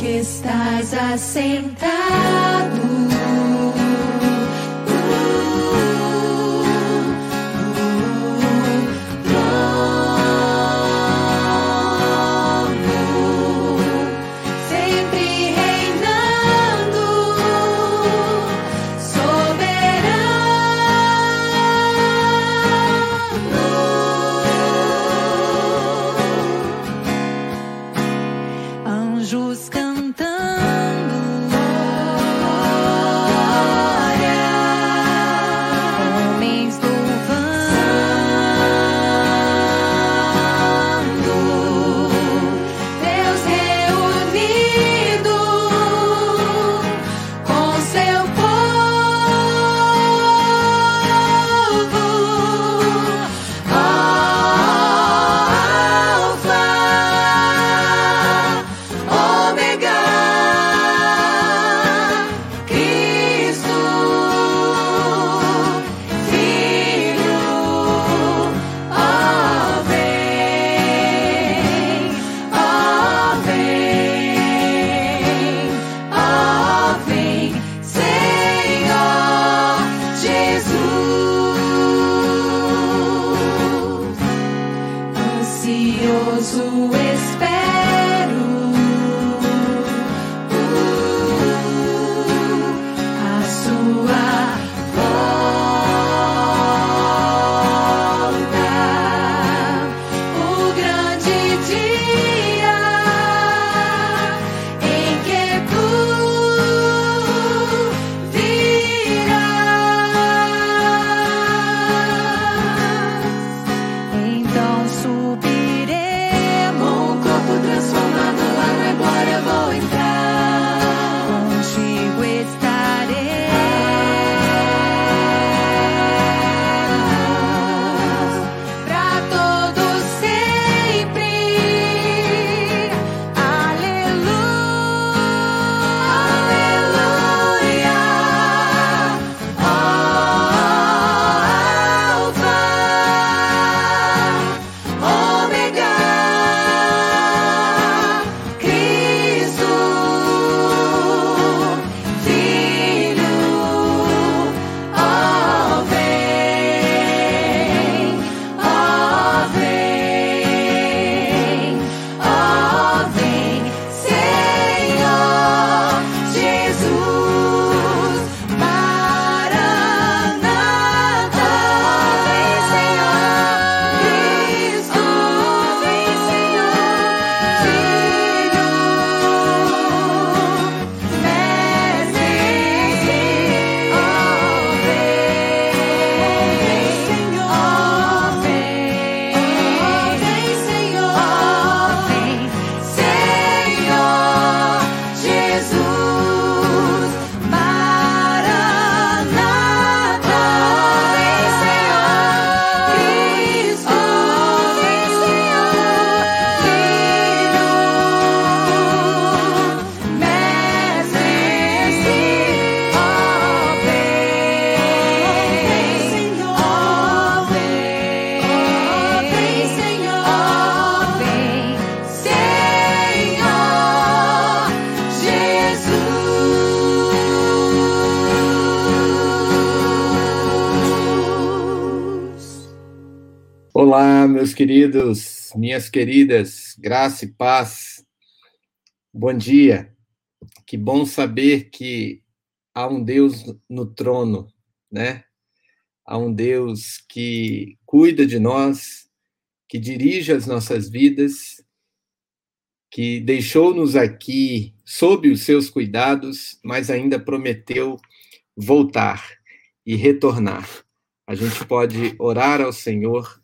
que estás assentado. Meus queridos, minhas queridas, graça e paz. Bom dia. Que bom saber que há um Deus no trono, né? Há um Deus que cuida de nós, que dirige as nossas vidas, que deixou-nos aqui sob os seus cuidados, mas ainda prometeu voltar e retornar. A gente pode orar ao Senhor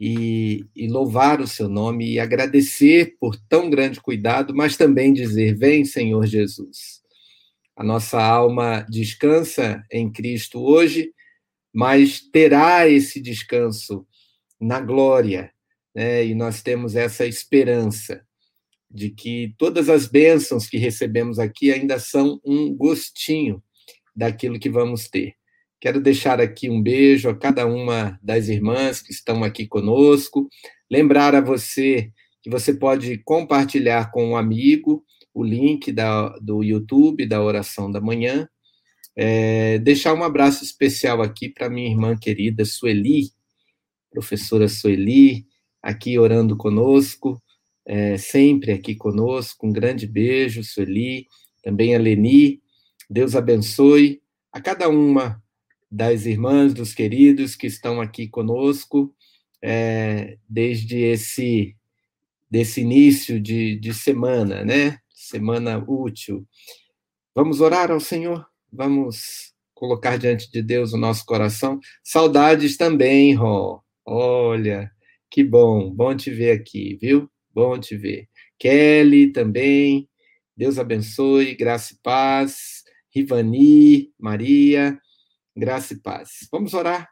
e, e, louvar o seu nome e agradecer por tão grande cuidado, mas também dizer: Vem, Senhor Jesus. A nossa alma descansa em Cristo hoje, mas terá esse descanso na glória, né? e nós temos essa esperança de que todas as bênçãos que recebemos aqui ainda são um gostinho daquilo que vamos ter. Quero deixar aqui um beijo a cada uma das irmãs que estão aqui conosco. Lembrar a você que você pode compartilhar com um amigo o link da, do YouTube da oração da manhã. É, deixar um abraço especial aqui para minha irmã querida Sueli, professora Sueli, aqui orando conosco, é, sempre aqui conosco. Um grande beijo, Sueli, também a Leni. Deus abençoe a cada uma das irmãs, dos queridos que estão aqui conosco é, desde esse desse início de, de semana, né? Semana útil. Vamos orar ao Senhor? Vamos colocar diante de Deus o nosso coração. Saudades também, Ró. Olha, que bom, bom te ver aqui, viu? Bom te ver. Kelly também, Deus abençoe, graça e paz. Rivani, Maria, graça e paz. Vamos orar.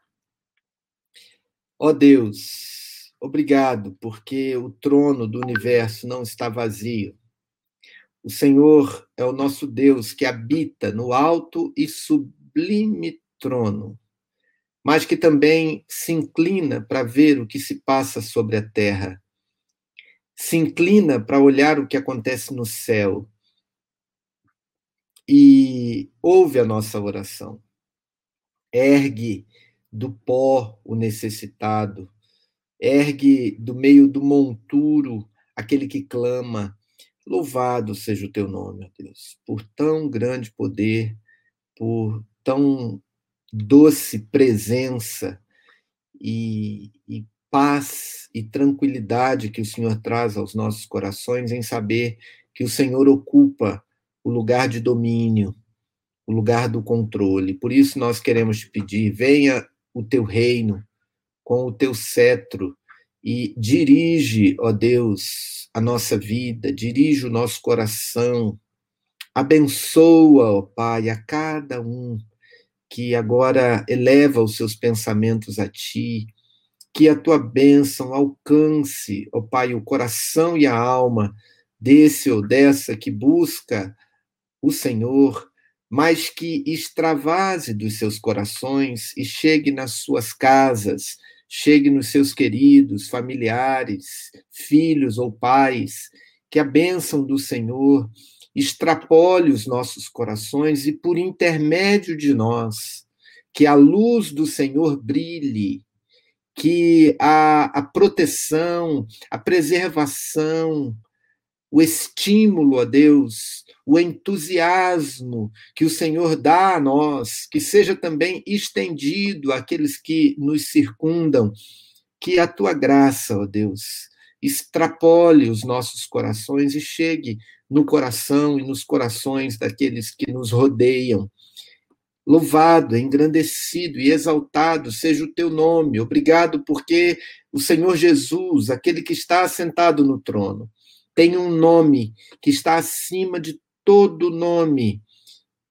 Ó oh Deus, obrigado, porque o trono do universo não está vazio. O Senhor é o nosso Deus que habita no alto e sublime trono, mas que também se inclina para ver o que se passa sobre a terra. Se inclina para olhar o que acontece no céu e ouve a nossa oração. Ergue do pó o necessitado, ergue do meio do monturo aquele que clama. Louvado seja o teu nome, ó Deus, por tão grande poder, por tão doce presença e, e paz e tranquilidade que o Senhor traz aos nossos corações em saber que o Senhor ocupa o lugar de domínio, o lugar do controle. Por isso nós queremos te pedir, venha o teu reino com o teu cetro e dirige, ó Deus, a nossa vida, dirige o nosso coração. Abençoa, ó Pai, a cada um que agora eleva os seus pensamentos a ti, que a tua bênção alcance, ó Pai, o coração e a alma desse ou dessa que busca o Senhor mas que extravase dos seus corações e chegue nas suas casas, chegue nos seus queridos, familiares, filhos ou pais, que a bênção do Senhor extrapole os nossos corações e, por intermédio de nós, que a luz do Senhor brilhe, que a, a proteção, a preservação, o estímulo a Deus, o entusiasmo que o Senhor dá a nós, que seja também estendido àqueles que nos circundam, que a tua graça, ó Deus, extrapole os nossos corações e chegue no coração e nos corações daqueles que nos rodeiam. Louvado, engrandecido e exaltado seja o teu nome. Obrigado porque o Senhor Jesus, aquele que está assentado no trono, tem um nome que está acima de todo nome.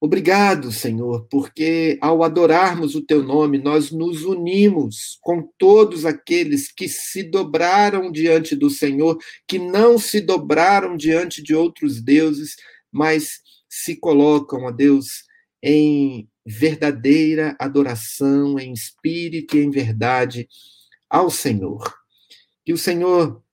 Obrigado, Senhor, porque ao adorarmos o teu nome, nós nos unimos com todos aqueles que se dobraram diante do Senhor, que não se dobraram diante de outros deuses, mas se colocam, a Deus, em verdadeira adoração, em espírito e em verdade ao Senhor. Que o Senhor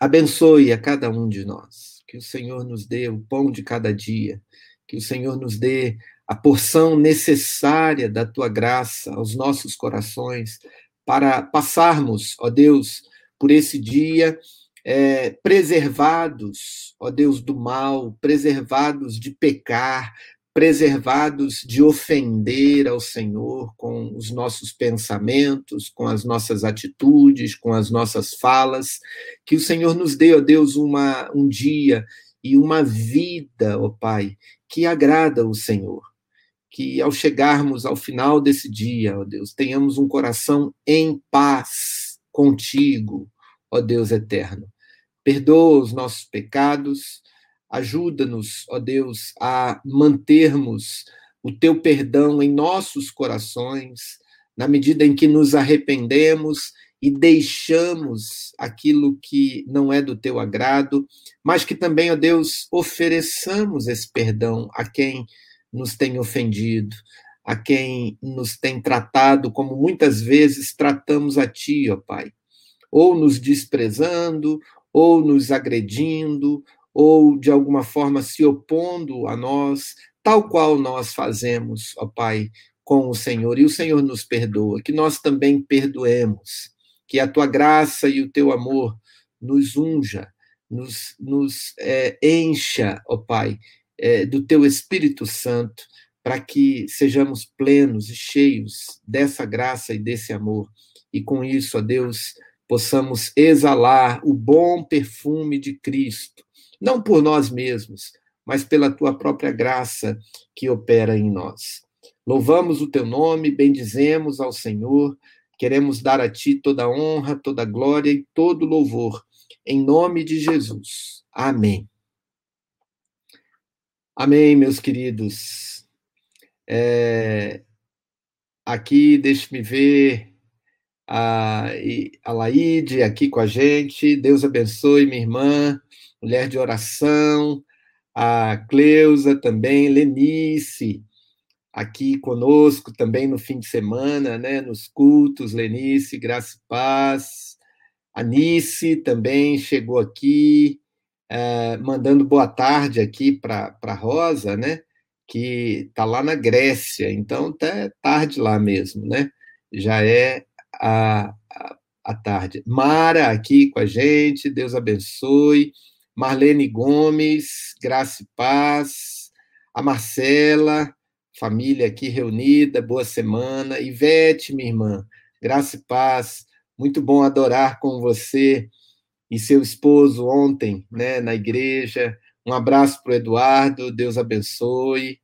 Abençoe a cada um de nós. Que o Senhor nos dê o pão de cada dia. Que o Senhor nos dê a porção necessária da tua graça aos nossos corações para passarmos, ó Deus, por esse dia é, preservados, ó Deus, do mal, preservados de pecar, preservados de ofender ao Senhor com os nossos pensamentos, com as nossas atitudes, com as nossas falas. Que o Senhor nos dê, ó Deus, uma, um dia e uma vida, ó Pai, que agrada o Senhor. Que ao chegarmos ao final desse dia, ó Deus, tenhamos um coração em paz contigo, ó Deus eterno. Perdoa os nossos pecados, Ajuda-nos, ó Deus, a mantermos o teu perdão em nossos corações, na medida em que nos arrependemos e deixamos aquilo que não é do teu agrado, mas que também, ó Deus, ofereçamos esse perdão a quem nos tem ofendido, a quem nos tem tratado como muitas vezes tratamos a ti, ó Pai, ou nos desprezando, ou nos agredindo, ou de alguma forma se opondo a nós, tal qual nós fazemos, ó Pai, com o Senhor, e o Senhor nos perdoa, que nós também perdoemos, que a tua graça e o teu amor nos unja, nos, nos é, encha, ó Pai, é, do teu Espírito Santo, para que sejamos plenos e cheios dessa graça e desse amor. E com isso, ó Deus, possamos exalar o bom perfume de Cristo, não por nós mesmos, mas pela tua própria graça que opera em nós. Louvamos o teu nome, bendizemos ao Senhor, queremos dar a ti toda honra, toda glória e todo louvor, em nome de Jesus. Amém. Amém, meus queridos. É, aqui, deixe-me ver a, a Laide aqui com a gente. Deus abençoe, minha irmã, mulher de oração. A Cleusa também, Lenice, aqui conosco também no fim de semana, né, nos cultos. Lenice, graça e paz. Anice também chegou aqui, uh, mandando boa tarde aqui para Rosa, né? Que está lá na Grécia, então tá tarde lá mesmo, né? Já é a, a, a tarde. Mara aqui com a gente, Deus abençoe. Marlene Gomes, graça e paz. A Marcela, família aqui reunida, boa semana. Ivete, minha irmã, graça e paz. Muito bom adorar com você e seu esposo ontem, né, na igreja. Um abraço para o Eduardo, Deus abençoe.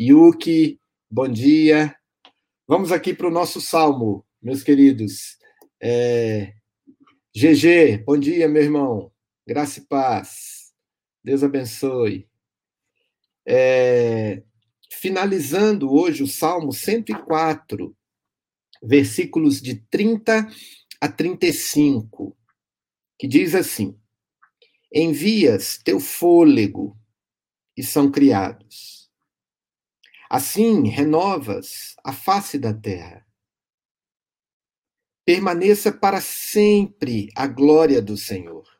Yuki, bom dia. Vamos aqui para o nosso salmo meus queridos. É... GG, bom dia, meu irmão. Graça e paz. Deus abençoe. É... Finalizando hoje o Salmo 104, versículos de 30 a 35, que diz assim: Envias teu fôlego e são criados. Assim renovas a face da terra permaneça para sempre a glória do Senhor.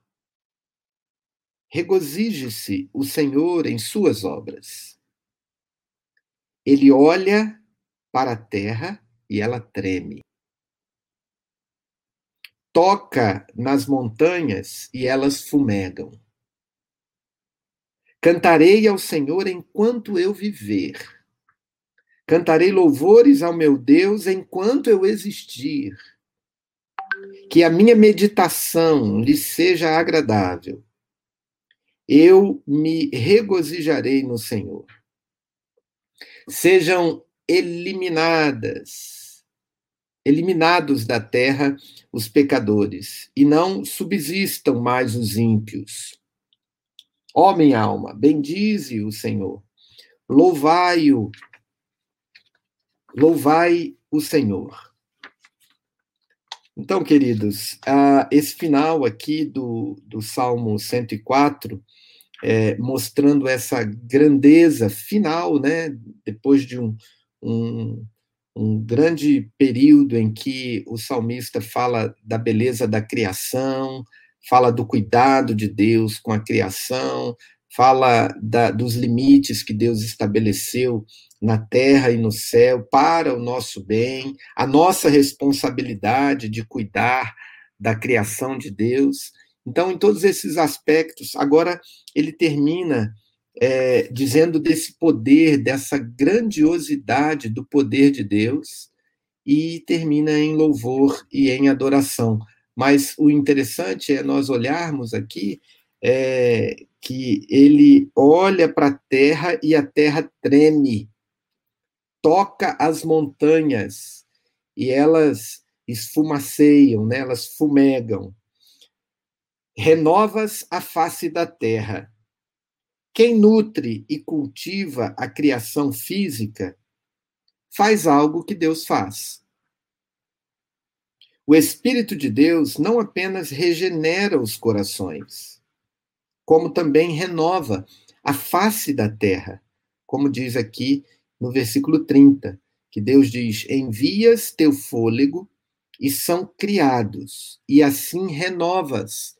Regozije-se o Senhor em suas obras. Ele olha para a terra e ela treme. Toca nas montanhas e elas fumegam. Cantarei ao Senhor enquanto eu viver. Cantarei louvores ao meu Deus enquanto eu existir que a minha meditação lhe seja agradável. Eu me regozijarei no Senhor. Sejam eliminadas, eliminados da terra os pecadores, e não subsistam mais os ímpios. Minha alma, bendize o Senhor. Louvai-o. Louvai o Senhor. Então, queridos, uh, esse final aqui do, do Salmo 104, é, mostrando essa grandeza final, né, depois de um, um, um grande período em que o salmista fala da beleza da criação, fala do cuidado de Deus com a criação, fala da, dos limites que Deus estabeleceu na terra e no céu para o nosso bem, a nossa responsabilidade de cuidar da criação de Deus. Então, em todos esses aspectos, agora ele termina é, dizendo desse poder, dessa grandiosidade do poder de Deus, e termina em louvor e em adoração. Mas o interessante é nós olharmos aqui é, que ele olha para a terra e a terra treme toca as montanhas e elas esfumaceiam, né? elas fumegam. Renovas a face da terra. Quem nutre e cultiva a criação física faz algo que Deus faz. O Espírito de Deus não apenas regenera os corações, como também renova a face da terra, como diz aqui no versículo 30, que Deus diz: Envias teu fôlego e são criados, e assim renovas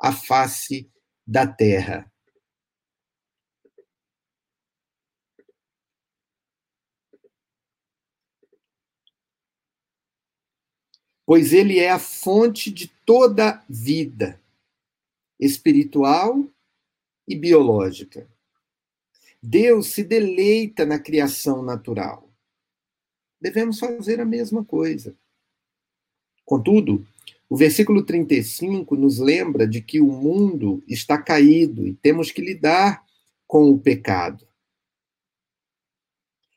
a face da terra. Pois ele é a fonte de toda vida, espiritual e biológica. Deus se deleita na criação natural. Devemos fazer a mesma coisa. Contudo, o versículo 35 nos lembra de que o mundo está caído e temos que lidar com o pecado.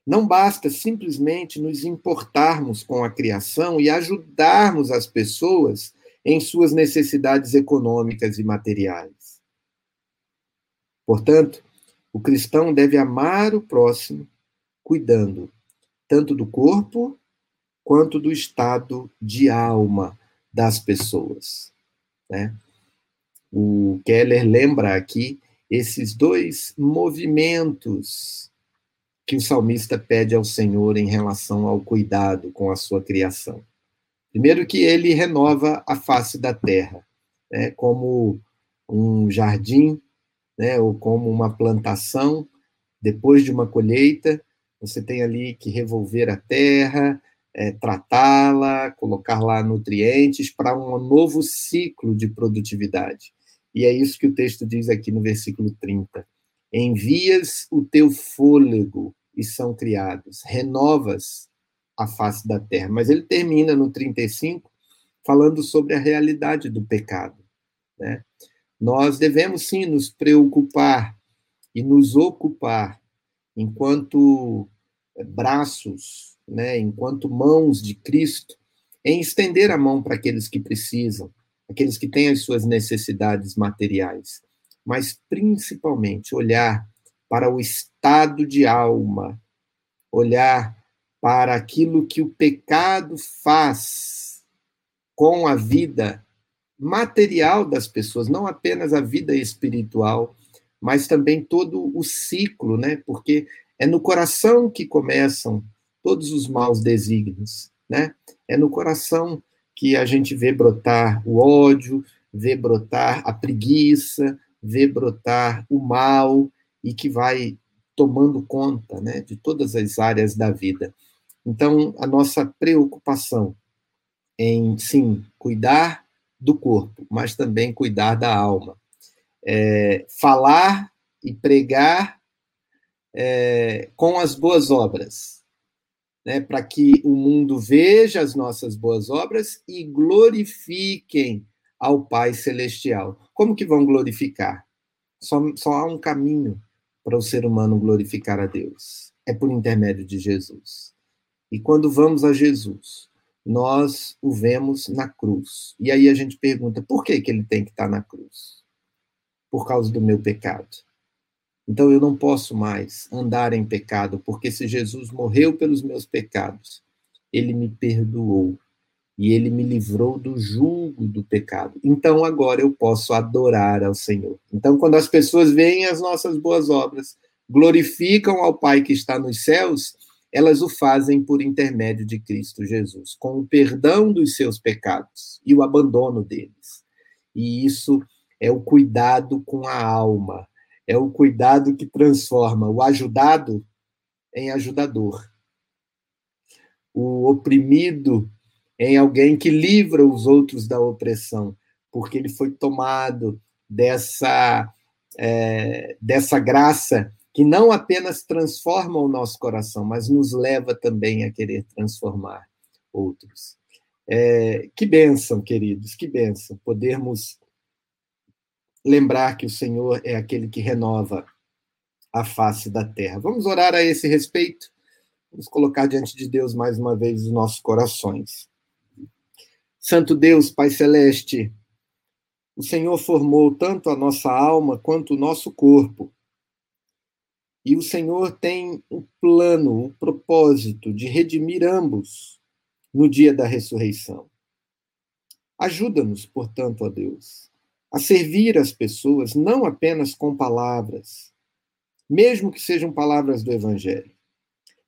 Não basta simplesmente nos importarmos com a criação e ajudarmos as pessoas em suas necessidades econômicas e materiais. Portanto, o cristão deve amar o próximo, cuidando tanto do corpo quanto do estado de alma das pessoas. Né? O Keller lembra aqui esses dois movimentos que o salmista pede ao Senhor em relação ao cuidado com a sua criação. Primeiro, que ele renova a face da terra, né, como um jardim, né, ou como uma plantação. Depois de uma colheita, você tem ali que revolver a terra, é, tratá-la, colocar lá nutrientes para um novo ciclo de produtividade. E é isso que o texto diz aqui no versículo 30 envias o teu fôlego e são criados, renovas a face da terra. Mas ele termina no 35 falando sobre a realidade do pecado. Né? Nós devemos sim nos preocupar e nos ocupar enquanto braços, né, enquanto mãos de Cristo, em estender a mão para aqueles que precisam, aqueles que têm as suas necessidades materiais mas principalmente olhar para o estado de alma, olhar para aquilo que o pecado faz com a vida material das pessoas, não apenas a vida espiritual, mas também todo o ciclo, né? Porque é no coração que começam todos os maus desígnios, né? É no coração que a gente vê brotar o ódio, vê brotar a preguiça, vê brotar o mal e que vai tomando conta né, de todas as áreas da vida. Então, a nossa preocupação em, sim, cuidar do corpo, mas também cuidar da alma. É, falar e pregar é, com as boas obras, né, para que o mundo veja as nossas boas obras e glorifiquem ao Pai Celestial. Como que vão glorificar? Só, só há um caminho para o ser humano glorificar a Deus. É por intermédio de Jesus. E quando vamos a Jesus, nós o vemos na cruz. E aí a gente pergunta, por que, que ele tem que estar na cruz? Por causa do meu pecado. Então eu não posso mais andar em pecado, porque se Jesus morreu pelos meus pecados, ele me perdoou e ele me livrou do julgo do pecado. Então agora eu posso adorar ao Senhor. Então, quando as pessoas veem as nossas boas obras, glorificam ao Pai que está nos céus, elas o fazem por intermédio de Cristo Jesus, com o perdão dos seus pecados e o abandono deles. E isso é o cuidado com a alma, é o cuidado que transforma o ajudado em ajudador, o oprimido em alguém que livra os outros da opressão, porque ele foi tomado dessa, é, dessa graça que não apenas transforma o nosso coração, mas nos leva também a querer transformar outros. É, que bênção, queridos, que bênção podermos lembrar que o Senhor é aquele que renova a face da terra. Vamos orar a esse respeito? Vamos colocar diante de Deus mais uma vez os nossos corações. Santo Deus, Pai Celeste, o Senhor formou tanto a nossa alma quanto o nosso corpo. E o Senhor tem o plano, o propósito de redimir ambos no dia da ressurreição. Ajuda-nos, portanto, ó Deus, a servir as pessoas não apenas com palavras, mesmo que sejam palavras do Evangelho,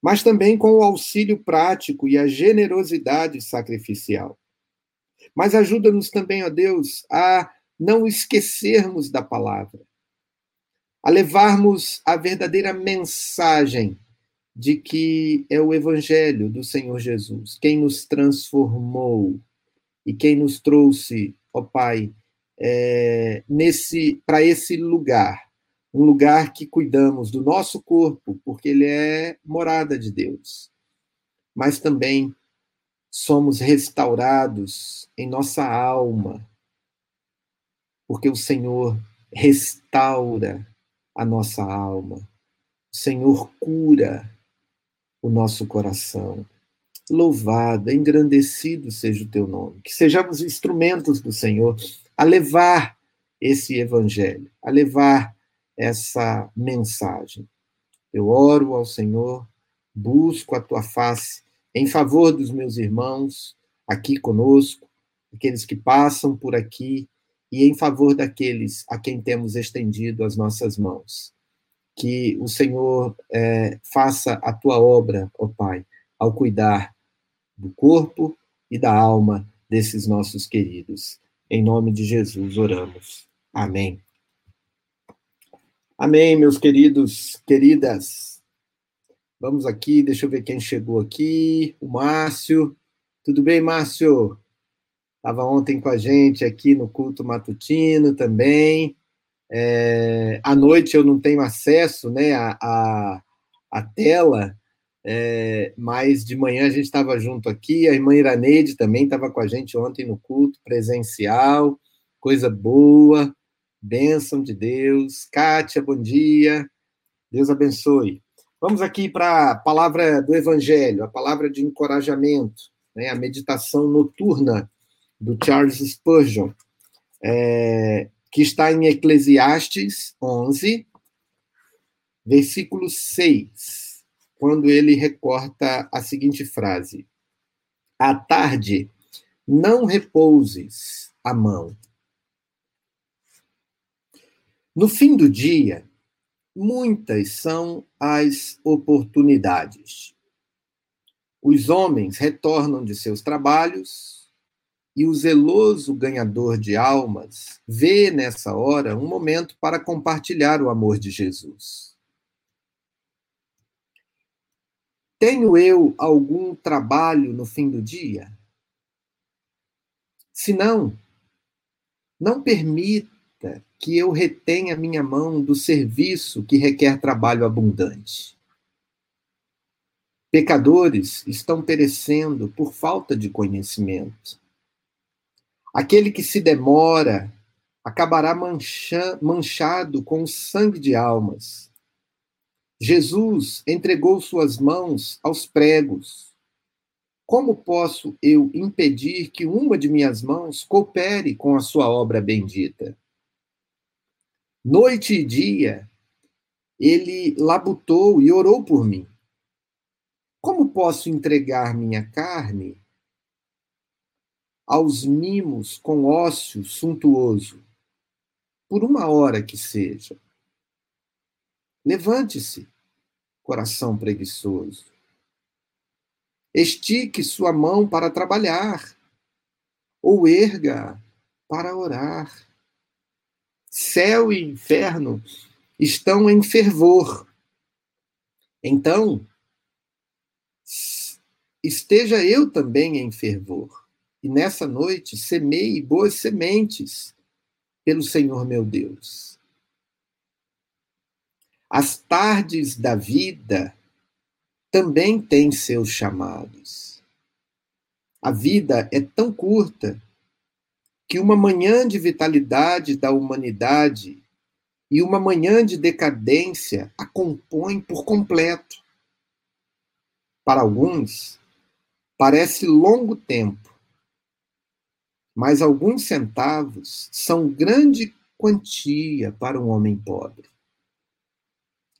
mas também com o auxílio prático e a generosidade sacrificial. Mas ajuda-nos também, ó Deus, a não esquecermos da palavra, a levarmos a verdadeira mensagem de que é o Evangelho do Senhor Jesus quem nos transformou e quem nos trouxe, ó Pai, é, nesse para esse lugar, um lugar que cuidamos do nosso corpo, porque ele é morada de Deus, mas também somos restaurados em nossa alma, porque o Senhor restaura a nossa alma, o Senhor cura o nosso coração. Louvado, engrandecido seja o teu nome. Que sejamos instrumentos do Senhor a levar esse evangelho, a levar essa mensagem. Eu oro ao Senhor, busco a tua face em favor dos meus irmãos aqui conosco, aqueles que passam por aqui e em favor daqueles a quem temos estendido as nossas mãos. Que o Senhor é, faça a tua obra, ó Pai, ao cuidar do corpo e da alma desses nossos queridos. Em nome de Jesus oramos. Amém. Amém, meus queridos, queridas. Vamos aqui, deixa eu ver quem chegou aqui. O Márcio. Tudo bem, Márcio? Estava ontem com a gente aqui no culto matutino também. É, à noite eu não tenho acesso né, à, à, à tela, é, mas de manhã a gente estava junto aqui, a irmã Iraneide também estava com a gente ontem no culto presencial, coisa boa, bênção de Deus. Kátia, bom dia, Deus abençoe. Vamos aqui para a palavra do Evangelho, a palavra de encorajamento, né, a meditação noturna do Charles Spurgeon, é, que está em Eclesiastes 11, versículo 6 quando ele recorta a seguinte frase: À tarde, não repouses a mão. No fim do dia, muitas são as oportunidades. Os homens retornam de seus trabalhos e o zeloso ganhador de almas vê nessa hora um momento para compartilhar o amor de Jesus. Tenho eu algum trabalho no fim do dia? Se não, não permita que eu retenha minha mão do serviço que requer trabalho abundante. Pecadores estão perecendo por falta de conhecimento. Aquele que se demora acabará manchado com o sangue de almas Jesus entregou suas mãos aos pregos. Como posso eu impedir que uma de minhas mãos coopere com a sua obra bendita? Noite e dia, ele labutou e orou por mim. Como posso entregar minha carne aos mimos com ócio suntuoso, por uma hora que seja? Levante-se, coração preguiçoso. Estique sua mão para trabalhar, ou erga para orar. Céu e inferno estão em fervor. Então, esteja eu também em fervor. E nessa noite semeie boas sementes pelo Senhor meu Deus. As tardes da vida também têm seus chamados. A vida é tão curta que uma manhã de vitalidade da humanidade e uma manhã de decadência a compõem por completo. Para alguns, parece longo tempo, mas alguns centavos são grande quantia para um homem pobre.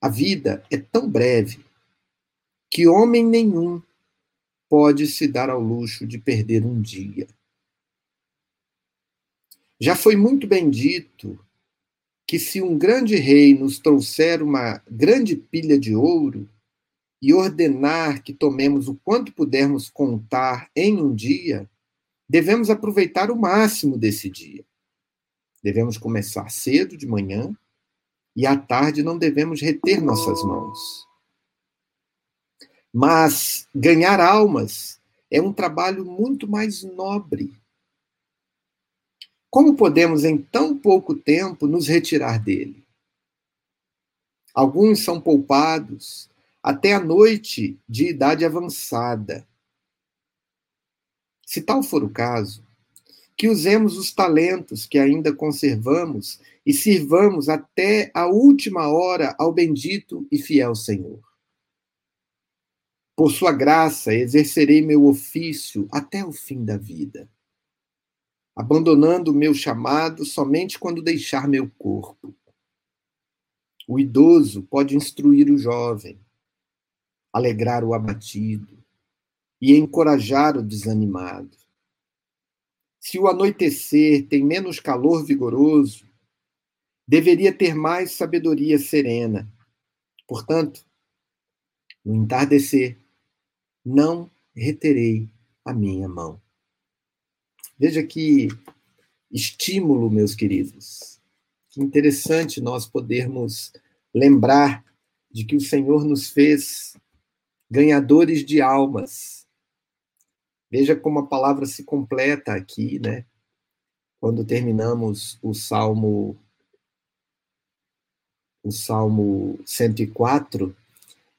A vida é tão breve que homem nenhum pode se dar ao luxo de perder um dia. Já foi muito bem dito que se um grande rei nos trouxer uma grande pilha de ouro e ordenar que tomemos o quanto pudermos contar em um dia, devemos aproveitar o máximo desse dia. Devemos começar cedo de manhã e à tarde não devemos reter nossas mãos. Mas ganhar almas é um trabalho muito mais nobre Como podemos, em tão pouco tempo, nos retirar dele? Alguns são poupados até a noite de idade avançada. Se tal for o caso, que usemos os talentos que ainda conservamos e sirvamos até a última hora ao bendito e fiel Senhor. Por sua graça, exercerei meu ofício até o fim da vida, abandonando o meu chamado somente quando deixar meu corpo. O idoso pode instruir o jovem, alegrar o abatido e encorajar o desanimado. Se o anoitecer tem menos calor vigoroso, deveria ter mais sabedoria serena. Portanto, no entardecer, não reterei a minha mão. Veja que estímulo, meus queridos. Que interessante nós podermos lembrar de que o Senhor nos fez ganhadores de almas. Veja como a palavra se completa aqui, né? Quando terminamos o Salmo o Salmo 104,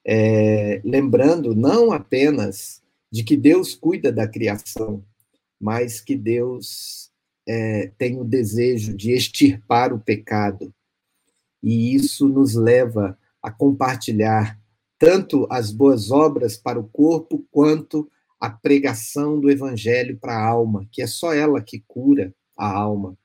é, lembrando não apenas de que Deus cuida da criação, mas que Deus é, tem o desejo de extirpar o pecado. E isso nos leva a compartilhar tanto as boas obras para o corpo, quanto a pregação do evangelho para a alma, que é só ela que cura a alma.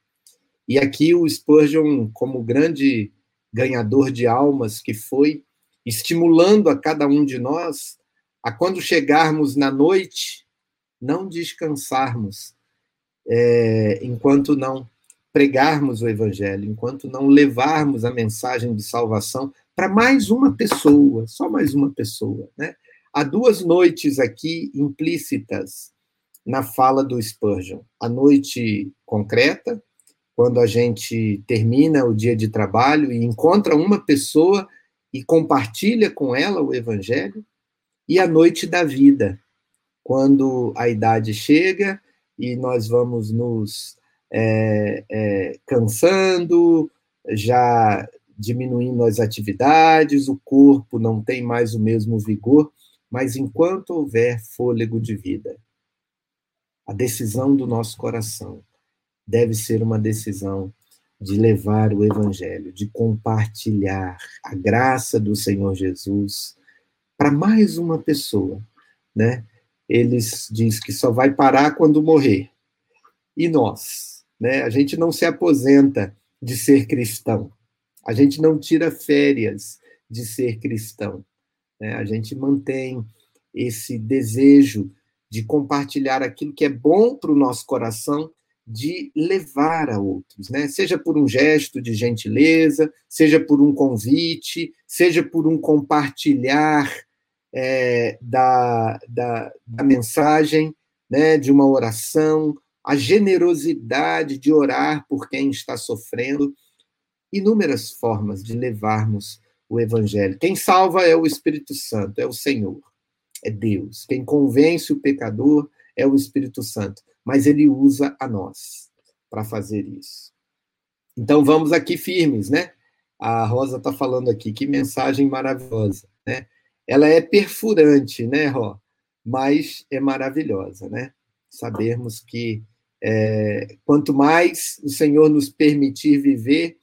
E aqui o Spurgeon, como grande ganhador de almas que foi, estimulando a cada um de nós a quando chegarmos na noite, não descansarmos é, enquanto não pregarmos o Evangelho, enquanto não levarmos a mensagem de salvação para mais uma pessoa, só mais uma pessoa. Né? Há duas noites aqui implícitas na fala do Spurgeon: a noite concreta, quando a gente termina o dia de trabalho e encontra uma pessoa e compartilha com ela o evangelho, e a noite da vida, quando a idade chega e nós vamos nos é, é, cansando, já diminuindo as atividades, o corpo não tem mais o mesmo vigor, mas enquanto houver fôlego de vida, a decisão do nosso coração deve ser uma decisão de levar o evangelho, de compartilhar a graça do Senhor Jesus para mais uma pessoa, né? Eles diz que só vai parar quando morrer. E nós, né? A gente não se aposenta de ser cristão. A gente não tira férias de ser cristão. Né? A gente mantém esse desejo de compartilhar aquilo que é bom para o nosso coração de levar a outros, né? Seja por um gesto de gentileza, seja por um convite, seja por um compartilhar é, da, da, da mensagem, né? De uma oração, a generosidade de orar por quem está sofrendo, inúmeras formas de levarmos o evangelho. Quem salva é o Espírito Santo, é o Senhor, é Deus. Quem convence o pecador é o Espírito Santo mas ele usa a nós para fazer isso. Então vamos aqui firmes, né? A Rosa está falando aqui, que mensagem maravilhosa, né? Ela é perfurante, né, Ró? Mas é maravilhosa, né? Sabermos que é, quanto mais o Senhor nos permitir viver,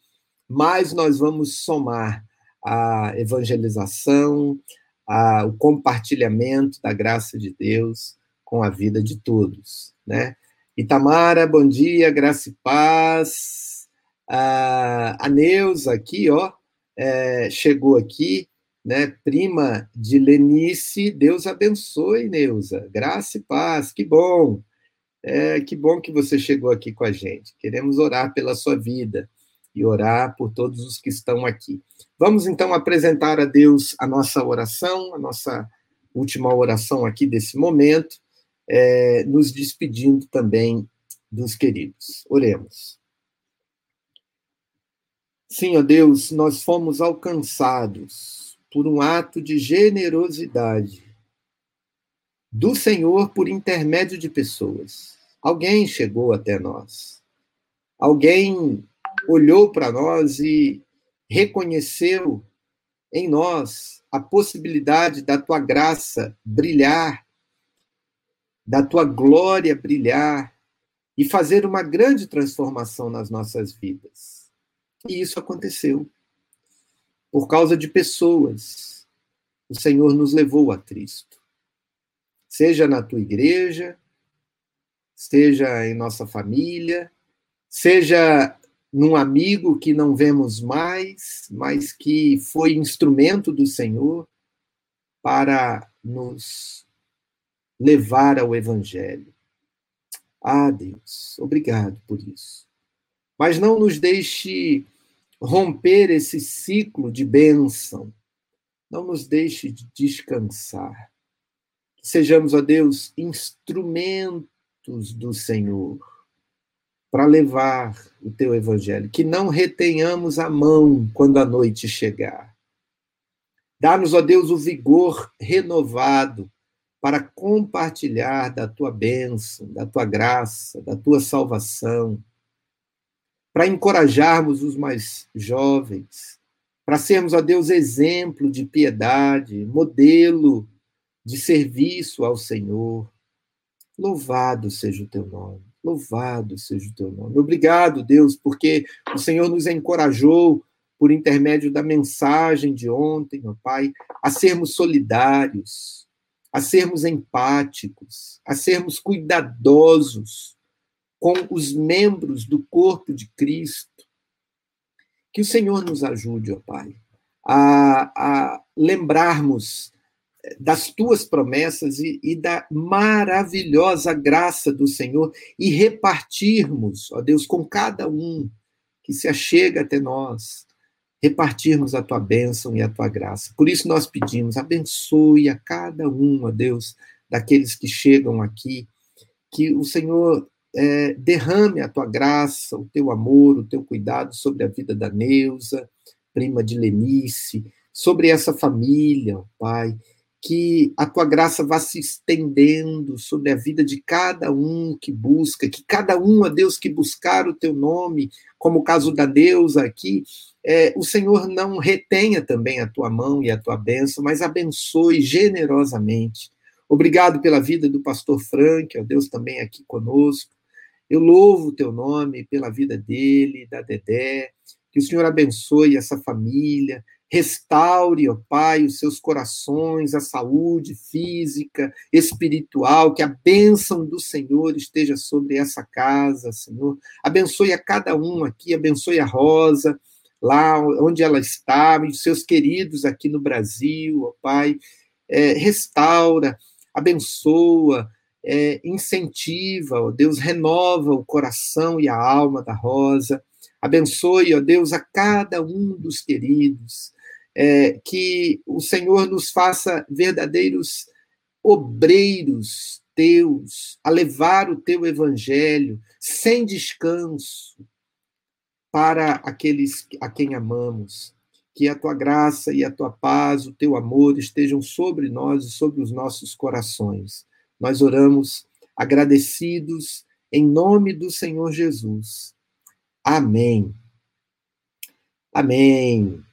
mais nós vamos somar a evangelização, a, o compartilhamento da graça de Deus com a vida de todos né? Itamara, bom dia, graça e paz. A, a Neuza aqui, ó, é, chegou aqui, né? Prima de Lenice, Deus abençoe, Neuza. Graça e paz, que bom. É, que bom que você chegou aqui com a gente. Queremos orar pela sua vida e orar por todos os que estão aqui. Vamos então apresentar a Deus a nossa oração, a nossa última oração aqui desse momento é, nos despedindo também dos queridos. Oremos. Ó Deus, nós fomos alcançados por um ato de generosidade do Senhor por intermédio de pessoas. Alguém chegou até nós. Alguém olhou para nós e reconheceu em nós a possibilidade da tua graça brilhar, da tua glória brilhar e fazer uma grande transformação nas nossas vidas. E isso aconteceu. Por causa de pessoas, o Senhor nos levou a Cristo. Seja na tua igreja, seja em nossa família, seja num amigo que não vemos mais, mas que foi instrumento do Senhor para nos levar ao Evangelho. Ah, Deus, obrigado por isso. Mas não nos deixe romper esse ciclo de bênção. Não nos deixe descansar. Sejamos, ó Deus, instrumentos do Senhor para levar o teu evangelho, que não retenhamos a mão quando a noite chegar. Dá-nos, ó Deus, o vigor renovado para compartilhar da tua bênção, da tua graça, da tua salvação, para encorajarmos os mais jovens, para sermos, ó Deus, exemplo de piedade, modelo de serviço ao Senhor. Louvado seja o teu nome. Louvado seja o teu nome. Obrigado, Deus, porque o Senhor nos encorajou por intermédio da mensagem de ontem, meu Pai, a sermos solidários, a sermos empáticos, a sermos cuidadosos com os membros do corpo de Cristo. Que o Senhor nos ajude, ó Pai, a, a lembrarmos das tuas promessas e, e, da maravilhosa graça do Senhor e repartirmos, ó Deus, com cada um que se achega até nós, repartirmos a tua bênção e a tua graça. Por isso nós pedimos, abençoe a cada um, ó Deus, daqueles que chegam aqui, que o Senhor é, derrame a tua graça, o teu amor, o teu cuidado sobre a vida da Neuza, prima de Lenice, sobre essa família, Pai, que a tua graça vá se estendendo sobre a vida de cada um que busca, que cada um, a Deus, que buscar o teu nome, como o caso da Deusa aqui, é, o Senhor não retenha também a tua mão e a tua bênção, mas abençoe generosamente. Obrigado pela vida do pastor Frank, ó Deus também aqui conosco. Eu louvo o teu nome pela vida dele, da Dedé. Que o Senhor abençoe essa família, Restaure, ó Pai, os seus corações, a saúde física, espiritual, que a bênção do Senhor esteja sobre essa casa, Senhor. Abençoe a cada um aqui, abençoe a Rosa, lá onde ela está, e os seus queridos aqui no Brasil, ó Pai. É, restaura, abençoa, é, incentiva, ó Deus, renova o coração e a alma da Rosa. Abençoe, ó Deus, a cada um dos queridos é, que o Senhor nos faça verdadeiros obreiros teus, a levar o teu evangelho sem descanso para aqueles a quem amamos. Que a tua graça e a tua paz, o teu amor estejam sobre nós e sobre os nossos corações. Nós oramos agradecidos em nome do Senhor Jesus. Amém. Amém.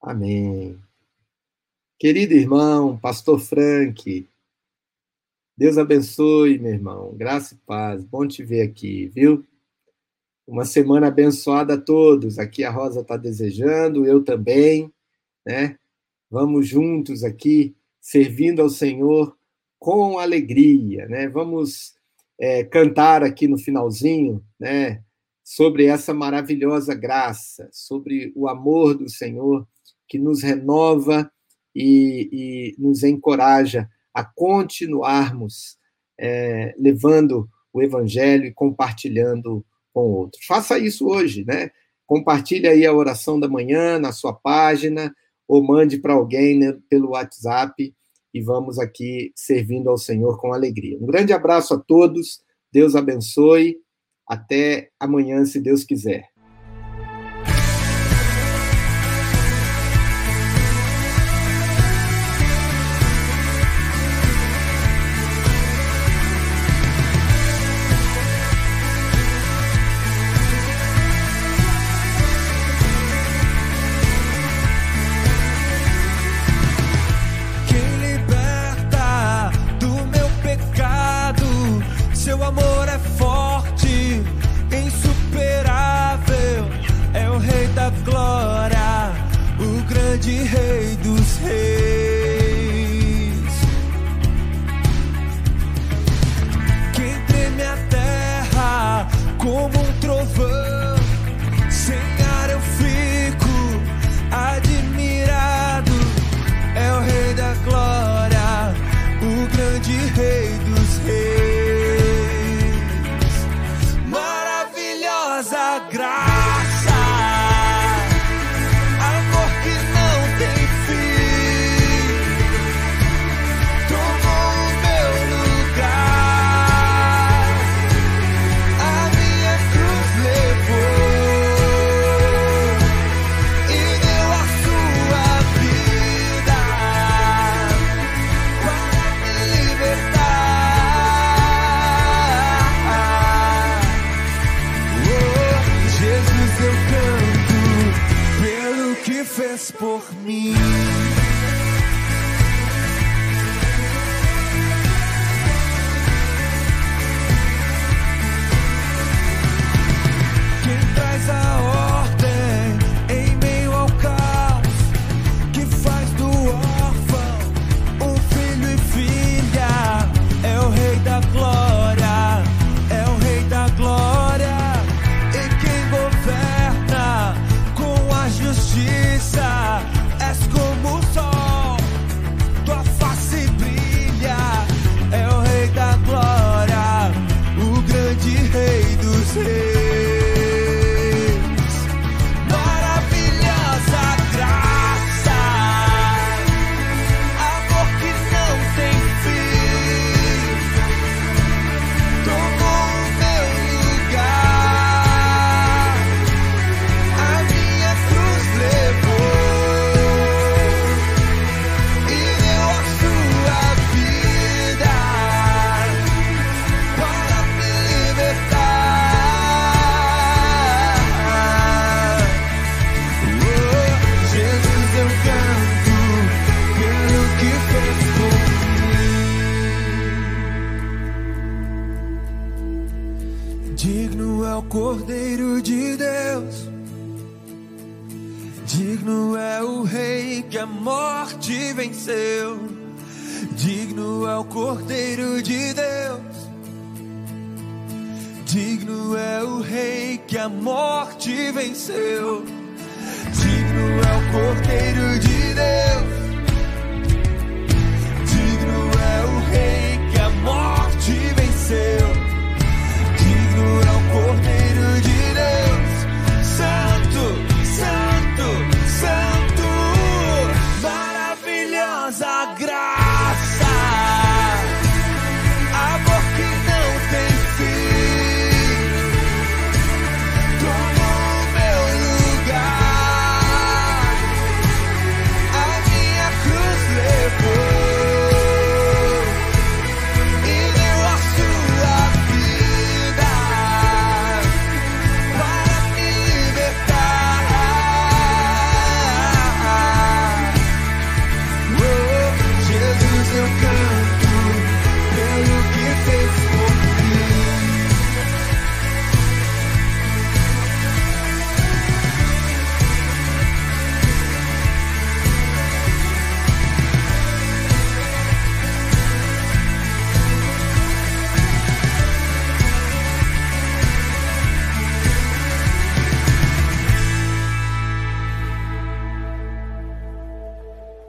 Amém. Querido irmão, pastor Frank, Deus abençoe, meu irmão. Graça e paz. Bom te ver aqui, viu? Uma semana abençoada a todos. Aqui a Rosa está desejando, eu também, né? Vamos juntos aqui, servindo ao Senhor com alegria, né? Vamos é, cantar aqui no finalzinho, né? Sobre essa maravilhosa graça, sobre o amor do Senhor que nos renova e, e nos encoraja a continuarmos é, levando o evangelho e compartilhando com outros. Faça isso hoje, né? Compartilhe aí a oração da manhã na sua página ou mande para alguém né, pelo WhatsApp e vamos aqui servindo ao Senhor com alegria. Um grande abraço a todos. Deus abençoe. Até amanhã, se Deus quiser.